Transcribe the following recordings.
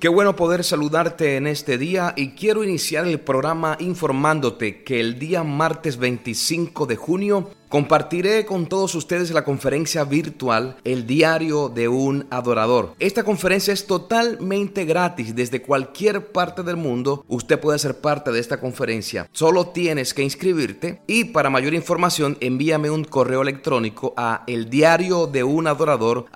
Qué bueno poder saludarte en este día y quiero iniciar el programa informándote que el día martes 25 de junio Compartiré con todos ustedes la conferencia virtual El diario de un adorador. Esta conferencia es totalmente gratis desde cualquier parte del mundo. Usted puede ser parte de esta conferencia. Solo tienes que inscribirte y para mayor información envíame un correo electrónico a el diario de un adorador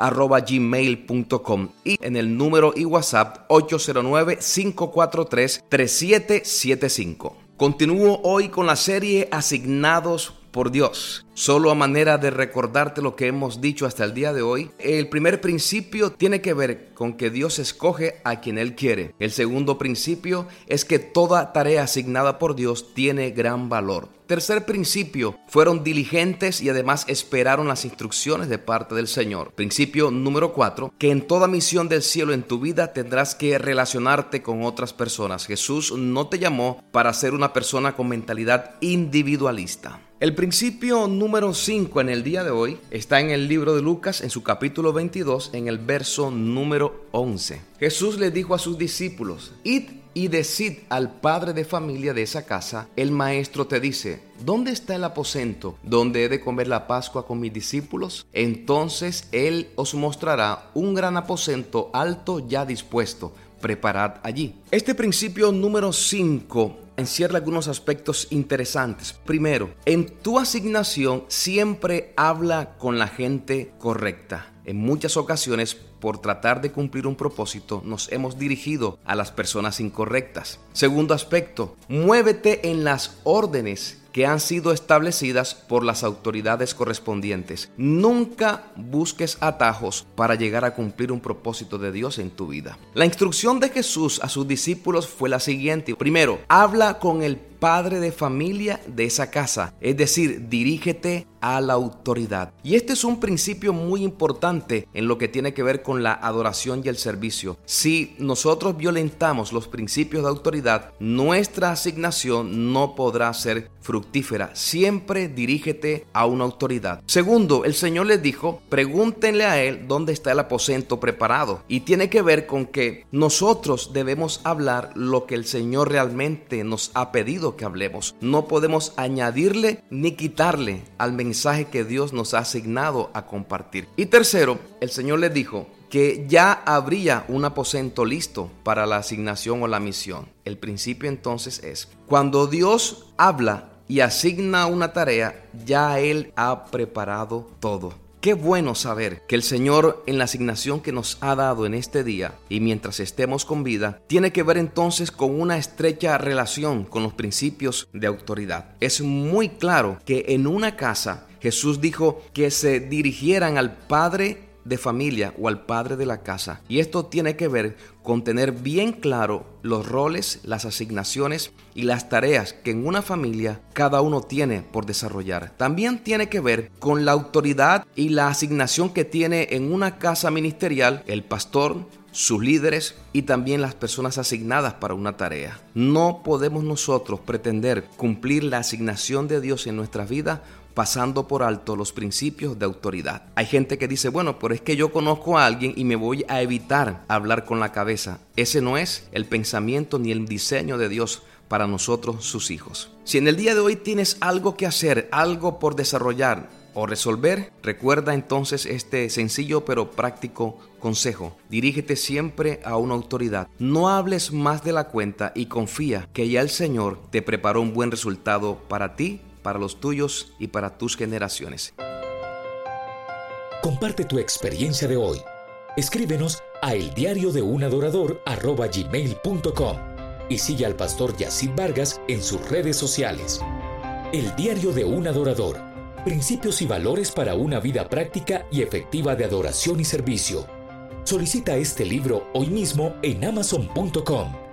y en el número y WhatsApp 809 543 3775. Continúo hoy con la serie Asignados por Dios. Solo a manera de recordarte lo que hemos dicho hasta el día de hoy, el primer principio tiene que ver con que Dios escoge a quien Él quiere. El segundo principio es que toda tarea asignada por Dios tiene gran valor. Tercer principio, fueron diligentes y además esperaron las instrucciones de parte del Señor. Principio número cuatro, que en toda misión del cielo en tu vida tendrás que relacionarte con otras personas. Jesús no te llamó para ser una persona con mentalidad individualista. El principio número 5 en el día de hoy está en el libro de Lucas en su capítulo 22 en el verso número 11. Jesús le dijo a sus discípulos, id y decid al padre de familia de esa casa, el maestro te dice, ¿dónde está el aposento donde he de comer la Pascua con mis discípulos? Entonces él os mostrará un gran aposento alto ya dispuesto, preparad allí. Este principio número 5 encierra algunos aspectos interesantes. Primero, en tu asignación siempre habla con la gente correcta. En muchas ocasiones, por tratar de cumplir un propósito, nos hemos dirigido a las personas incorrectas. Segundo aspecto, muévete en las órdenes que han sido establecidas por las autoridades correspondientes. Nunca busques atajos para llegar a cumplir un propósito de Dios en tu vida. La instrucción de Jesús a sus discípulos fue la siguiente. Primero, habla con el padre de familia de esa casa, es decir, dirígete a la autoridad. Y este es un principio muy importante en lo que tiene que ver con la adoración y el servicio. Si nosotros violentamos los principios de autoridad, nuestra asignación no podrá ser fructífera. Siempre dirígete a una autoridad. Segundo, el Señor les dijo, pregúntenle a Él dónde está el aposento preparado. Y tiene que ver con que nosotros debemos hablar lo que el Señor realmente nos ha pedido que hablemos. No podemos añadirle ni quitarle al mensaje que Dios nos ha asignado a compartir. Y tercero, el Señor le dijo, que ya habría un aposento listo para la asignación o la misión. El principio entonces es, cuando Dios habla y asigna una tarea, ya Él ha preparado todo. Qué bueno saber que el Señor en la asignación que nos ha dado en este día y mientras estemos con vida, tiene que ver entonces con una estrecha relación con los principios de autoridad. Es muy claro que en una casa Jesús dijo que se dirigieran al Padre de familia o al padre de la casa. Y esto tiene que ver con tener bien claro los roles, las asignaciones y las tareas que en una familia cada uno tiene por desarrollar. También tiene que ver con la autoridad y la asignación que tiene en una casa ministerial el pastor, sus líderes y también las personas asignadas para una tarea. No podemos nosotros pretender cumplir la asignación de Dios en nuestra vida pasando por alto los principios de autoridad. Hay gente que dice, bueno, pero es que yo conozco a alguien y me voy a evitar hablar con la cabeza. Ese no es el pensamiento ni el diseño de Dios para nosotros, sus hijos. Si en el día de hoy tienes algo que hacer, algo por desarrollar, o resolver, recuerda entonces este sencillo pero práctico consejo. Dirígete siempre a una autoridad. No hables más de la cuenta y confía que ya el Señor te preparó un buen resultado para ti, para los tuyos y para tus generaciones. Comparte tu experiencia de hoy. Escríbenos a el de y sigue al pastor Yacid Vargas en sus redes sociales. El diario de un adorador. Principios y valores para una vida práctica y efectiva de adoración y servicio. Solicita este libro hoy mismo en amazon.com.